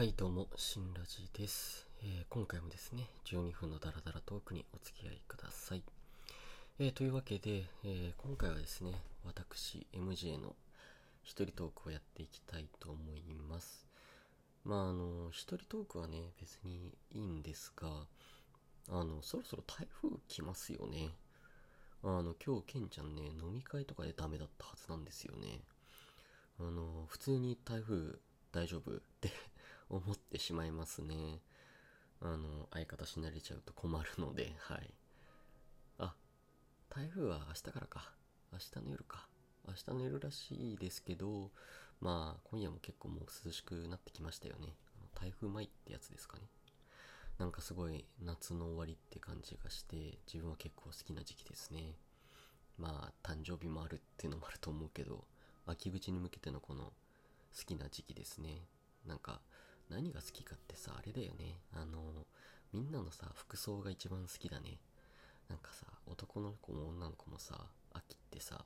はい、どうも、新ラジです、えー今回もですね、12分のダラダラトークにお付き合いください。えーというわけで、えー今回はですね、私、MJ の一人トークをやっていきたいと思います。まあ、あの、一人トークはね、別にいいんですが、あの、そろそろ台風来ますよね。あの、今日、ケンちゃんね、飲み会とかでダメだったはずなんですよね。あの、普通に台風大丈夫？って思ってしまいますね。あの、相方しなれちゃうと困るので、はい。あ、台風は明日からか。明日の夜か。明日の夜らしいですけど、まあ、今夜も結構もう涼しくなってきましたよね。台風前ってやつですかね。なんかすごい夏の終わりって感じがして、自分は結構好きな時期ですね。まあ、誕生日もあるっていうのもあると思うけど、秋口に向けてのこの好きな時期ですね。なんか、何が好きかってさ、あれだよね。あの、みんなのさ、服装が一番好きだね。なんかさ、男の子も女の子もさ、秋ってさ、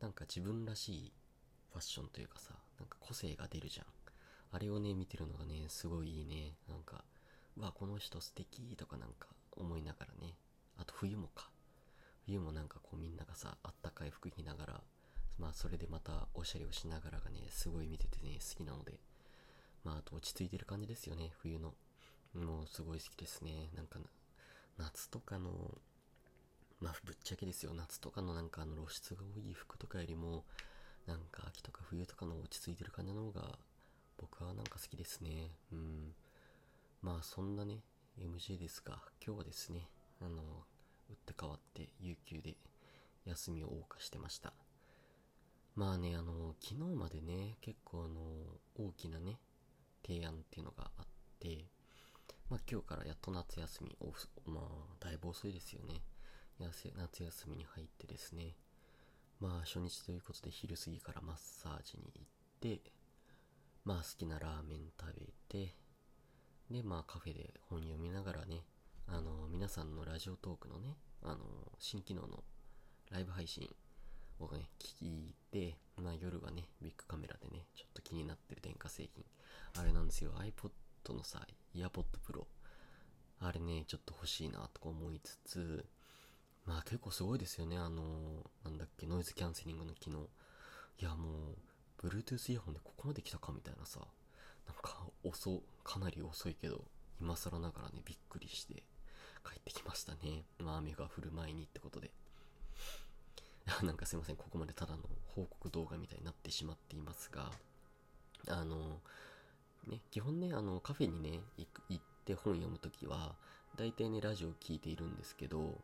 なんか自分らしいファッションというかさ、なんか個性が出るじゃん。あれをね、見てるのがね、すごいいいね。なんか、うわ、この人素敵とかなんか思いながらね。あと冬もか。冬もなんかこうみんながさ、あったかい服着ながら、まあそれでまたおしゃれをしながらがね、すごい見ててね、好きなので。まああと落ち着いてる感じですよね、冬の。もうすごい好きですね。なんか、夏とかの、まあぶっちゃけですよ、夏とかのなんかあの露出が多い服とかよりも、なんか秋とか冬とかの落ち着いてる感じの方が、僕はなんか好きですね。うん。まあそんなね、MJ ですが、今日はですね、あの、打って変わって有給で休みを謳歌してました。まあね、あの、昨日までね、結構あの、大きなね、提案っていうのがあって、まあ今日からやっと夏休み、オフまあ、だいぶ遅いですよね。夏休みに入ってですね、まあ初日ということで昼過ぎからマッサージに行って、まあ好きなラーメン食べて、で、まあカフェで本読みながらね、あの、皆さんのラジオトークのね、あの、新機能のライブ配信をね、聞いて、まあ夜はね、ビッグカメラでね、ちょっと気になってる電化製品。あれなんですよ、iPod のさ、イヤポッドプロ。あれね、ちょっと欲しいなとか思いつつ、まあ結構すごいですよね、あの、なんだっけ、ノイズキャンセリングの機能。いやもう、Bluetooth イヤホンでここまで来たかみたいなさ、なんか遅、かなり遅いけど、今更ながらね、びっくりして帰ってきましたね。まあ雨が降る前にってことで。なんかすいません、ここまでただの報告動画みたいになってしまっていますが、あの、ね、基本ね、あの、カフェにね、行って本読むときは、大体ね、ラジオ聞いているんですけど、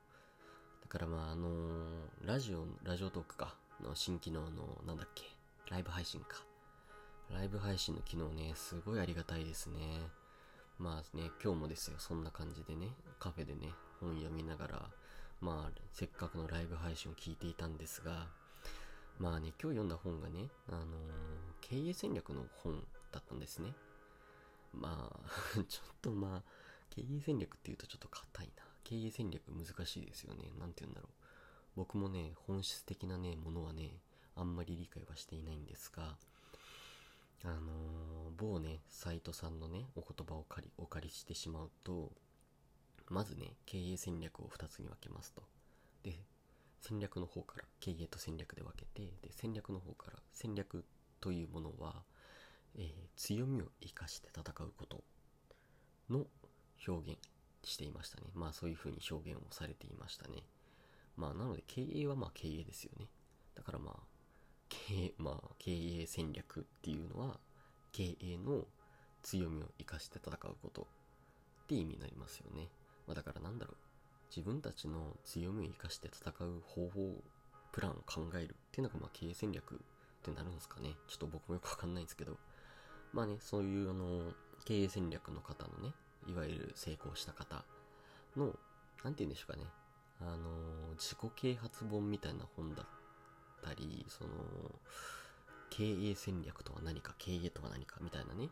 だからまあ、あのラジオ、ラジオトークか、の新機能の、なんだっけ、ライブ配信か。ライブ配信の機能ね、すごいありがたいですね。まあね、今日もですよ、そんな感じでね、カフェでね、本読みながら、まあ、せっかくのライブ配信を聞いていたんですが、まあね、今日読んだ本がね、あのー経営戦略の本だったんですね。まあ、ちょっとまあ、経営戦略っていうとちょっと硬いな。経営戦略難しいですよね。なんて言うんだろう。僕もね、本質的なね、ものはね、あんまり理解はしていないんですが、あのー某ね、サイトさんのね、お言葉を借り、お借りしてしまうと、まずね、経営戦略を2つに分けますと。で、戦略の方から経営と戦略で分けて、で、戦略の方から戦略というものは、えー強みを生かして戦うことの表現していましたね。まあそういう風に表現をされていましたね。まあなので経営はまあ経営ですよね。だからまあ、経営、まあ経営戦略っていうのは、経営の強みを生かして戦うことって意味になりますよね。まあだからなんだろう。自分たちの強みを生かして戦う方法、プランを考えるっていうのがまあ経営戦略ってなるんですかね。ちょっと僕もよくわかんないんですけど。まあね、そういうあの、経営戦略の方のね、いわゆる成功した方の、なんて言うんでしょうかね。あの、自己啓発本みたいな本だったり、その、経営戦略とは何か、経営とは何かみたいなね、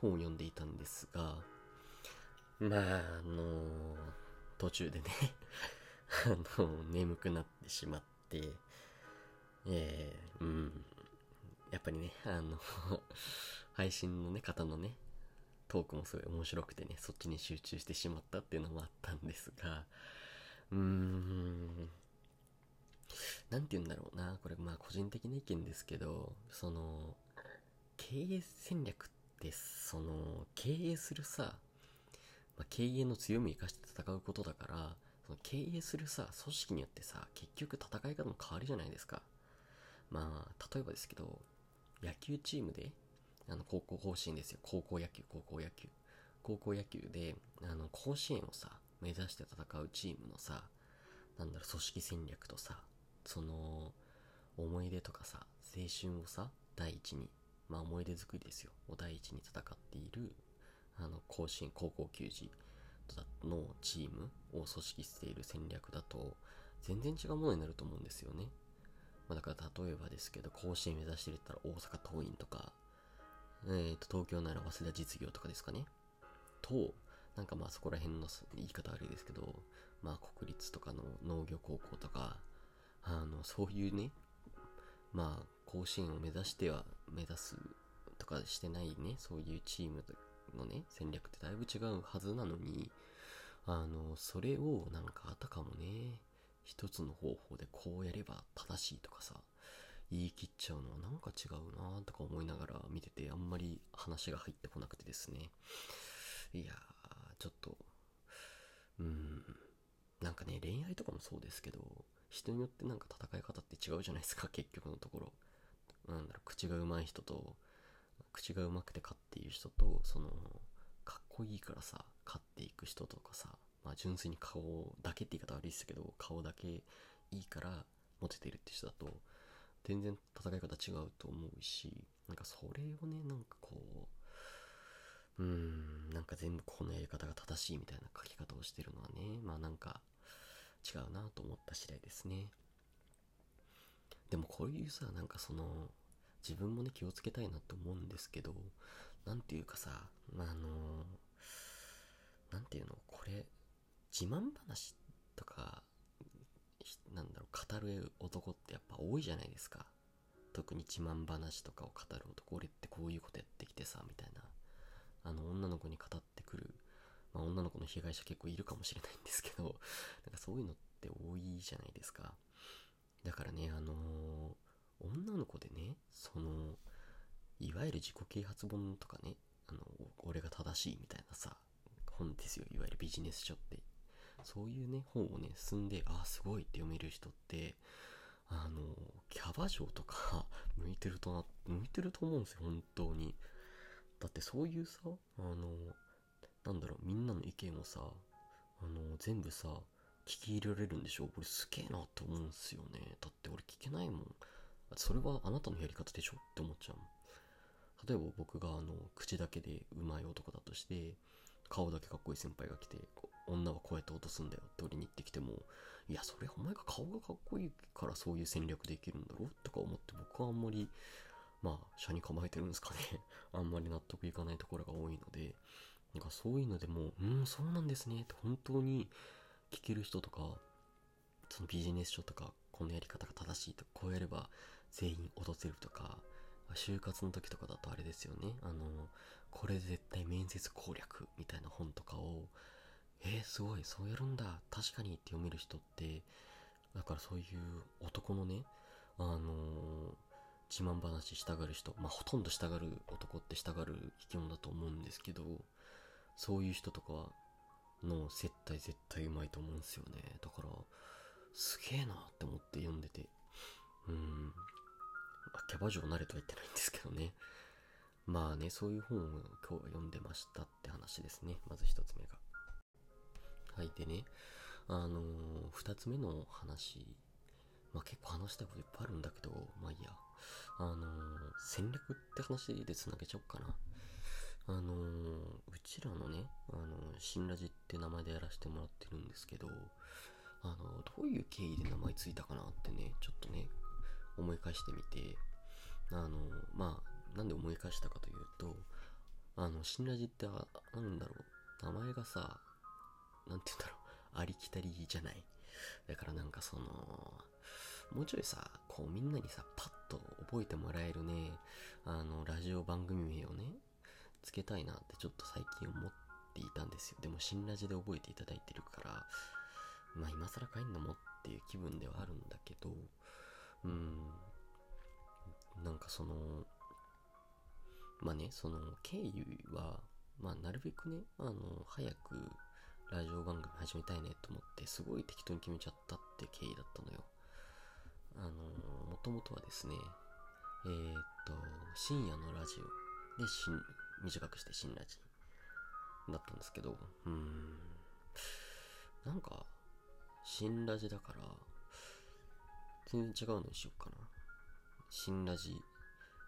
本を読んでいたんですが、まあ、あの、途中でね、あの、眠くなってしまって、えー、うん、やっぱりね、あの、配信のね、方のね、トークもすごい面白くてね、そっちに集中してしまったっていうのもあったんですが、うーん、なんて言うんだろうな、これまあ個人的な意見ですけど、その、経営戦略って、その、経営するさ、まあ、経営の強みを生かして戦うことだから、その経営するさ、組織によってさ、結局戦い方も変わるじゃないですか。まあ、例えばですけど、野球チームで、あの、高校甲子園ですよ。高校野球、高校野球。高校野球で、あの、甲子園をさ、目指して戦うチームのさ、なんだろう、組織戦略とさ、その、思い出とかさ、青春をさ、第一に、まあ思い出作りですよ。を第一に戦っている、あの、甲子園、高校球児のチームを組織している戦略だと、全然違うものになると思うんですよね。まあだから例えばですけど、甲子園目指してるったら大阪桐蔭とか、えー、と東京なら早稲田実業とかですかね。と、なんかまあそこら辺の言い方悪いですけど、まあ国立とかの農業高校とか、あの、そういうね、まあ甲子園を目指しては目指すとかしてないね、そういうチームのね、戦略ってだいぶ違うはずなのに、あの、それをなんかあたかもね、一つの方法でこうやれば正しいとかさ、言い切っちゃうのはなんか違うなとか思いながら見ててあんまり話が入ってこなくてですね。いやー、ちょっと、うーん、なんかね、恋愛とかもそうですけど、人によってなんか戦い方って違うじゃないですか、結局のところ。なんだろう、口が上手い人と、口が上手くて勝っている人と、その、かっこいいからさ、勝っていく人とかさ、まあ純粋に顔だけって言い方悪いですけど、顔だけいいからモテてるって人だと、全然戦い方違うと思うし、なんかそれをね、なんかこう、うーん、なんか全部このやり方が正しいみたいな書き方をしてるのはね、まあなんか違うなと思った次第ですね。でもこういうさ、なんかその、自分もね気をつけたいなって思うんですけど、なんていうかさ、あの、なんていうの、これ、自慢話とか、なんだろう、語る男ってやっぱ多いじゃないですか。特に自慢話とかを語る男、俺ってこういうことやってきてさ、みたいな。あの、女の子に語ってくる。まあ、女の子の被害者結構いるかもしれないんですけど、なんかそういうのって多いじゃないですか。だからね、あのー、女の子でね、その、いわゆる自己啓発本とかね、あの、俺が正しいみたいなさ、本ですよ。いわゆるビジネス書って。そういうね、本をね、進んで、ああ、すごいって読める人って、あの、キャバ嬢とか 向いてるとな、向いてると思うんですよ、本当に。だってそういうさ、あの、なんだろう、みんなの意見をさ、あの、全部さ、聞き入れられるんでしょ俺すげえなって思うんすよね。だって俺聞けないもん。それはあなたのやり方でしょ？って思っちゃう。例えば僕があの、口だけで上手い男だとして、顔だけかっこいい先輩が来て、女はこうやって落とすんだよって俺に言ってきても、いや、それお前が顔がかっこいいからそういう戦略できるんだろ？うとか思って僕はあんまり、まあ、車に構えてるんですかね。あんまり納得いかないところが多いので、なんかそういうのでも、うん、そうなんですねって本当に聞ける人とか、そのビジネス書とか、このやり方が正しいと、こうやれば全員落とせるとか、就活の時とかだとあれですよね。あの、これ絶対面接攻略みたいな本とかを、えー、すごい、そうやるんだ、確かにって読める人って、だからそういう男のね、あのー、自慢話したがる人、まあ、ほとんどしたがる男ってしたがる生き物だと思うんですけど、そういう人とかの接待絶対うまいと思うんですよね。だから、すげえなって思って読んでて。うん。まあ、キャバ嬢なれとは言ってないんですけどね。まあね、そういう本を今日は読んでましたって話ですね。まず一つ目が。はい、でね、あのー、二つ目の話。まあ結構話したこといっぱいあるんだけど、まあいいや。あのー、戦略って話で繋げちゃおうかな。あのー、うちらのね、あのー、新ラジって名前でやらせてもらってるんですけど、あの、どういう経緯で名前ついたかなってね、ちょっとね、思い返してみて、あのまあ、なんで思い返したかというと、あの、新ラジって、なんだろう、名前がさ、なんて言うんだろう、ありきたりじゃない。だからなんかその、もうちょいさ、こうみんなにさ、パッと覚えてもらえるね、あの、ラジオ番組名をね、つけたいなってちょっと最近思っていたんですよ。でも新ラジで覚えていただいてるから、まあ今更帰んのもっていう気分ではあるんだけど、うん、なんかその、まあね、その経緯は、まあなるべくね、あの、早くラジオ番組始めたいねと思って、すごい適当に決めちゃったって経緯だったのよ。あの、もともとはですね、えー、っと、深夜のラジオ。で、しん、短くして新ラジだったんですけど、うーん、なんか、新ラジだから、全然違うのにしようかな。新ラジ、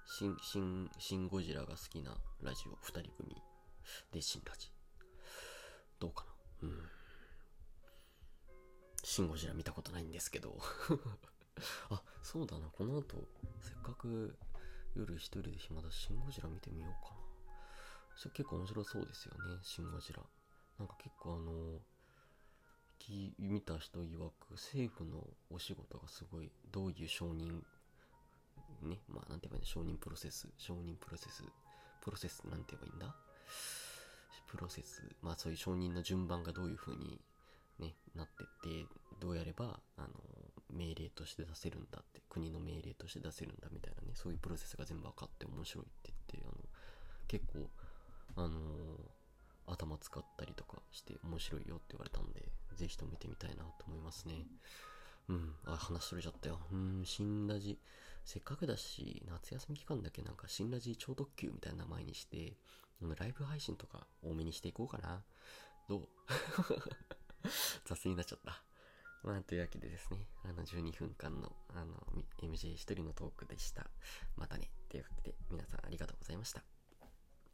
新、新、新ゴジラが好きなラジオ二人組で新ラジ。どうかなうん。新ゴジラ見たことないんですけど あ、そうだな。この後、せっかく夜一人で暇だし、シンゴジラ見てみようかな。それ結構面白そうですよね、シンゴジラ。なんか結構あの、見た人曰く政府のお仕事がすごい、どういう承認、ね、まあなんて言えばいいんだ、承認プロセス、承認プロセス、プロセスなんて言えばいいんだ？プロセス、まあそういう承認の順番がどういう風にね、なってって、どうやれば、あの、命令として出せるんだって、国の命令として出せるんだみたいなね、そういうプロセスが全部分かって面白いって言って、あの、結構、あの、頭使ったりとかして面白いよって言われたんで、ぜひとも見てみたいなと思いますね。うん、あ、話それちゃったよ。うん、新ラジ。せっかくだし、夏休み期間だけなんか新ラジ超特急みたいな名前にして、ライブ配信とか多めにしていこうかな。どう？雑になっちゃった。まあ、というわけでですね、あの、12分間の、あの、MJ 一人のトークでした。またね。というわけで、皆さんありがとうございました。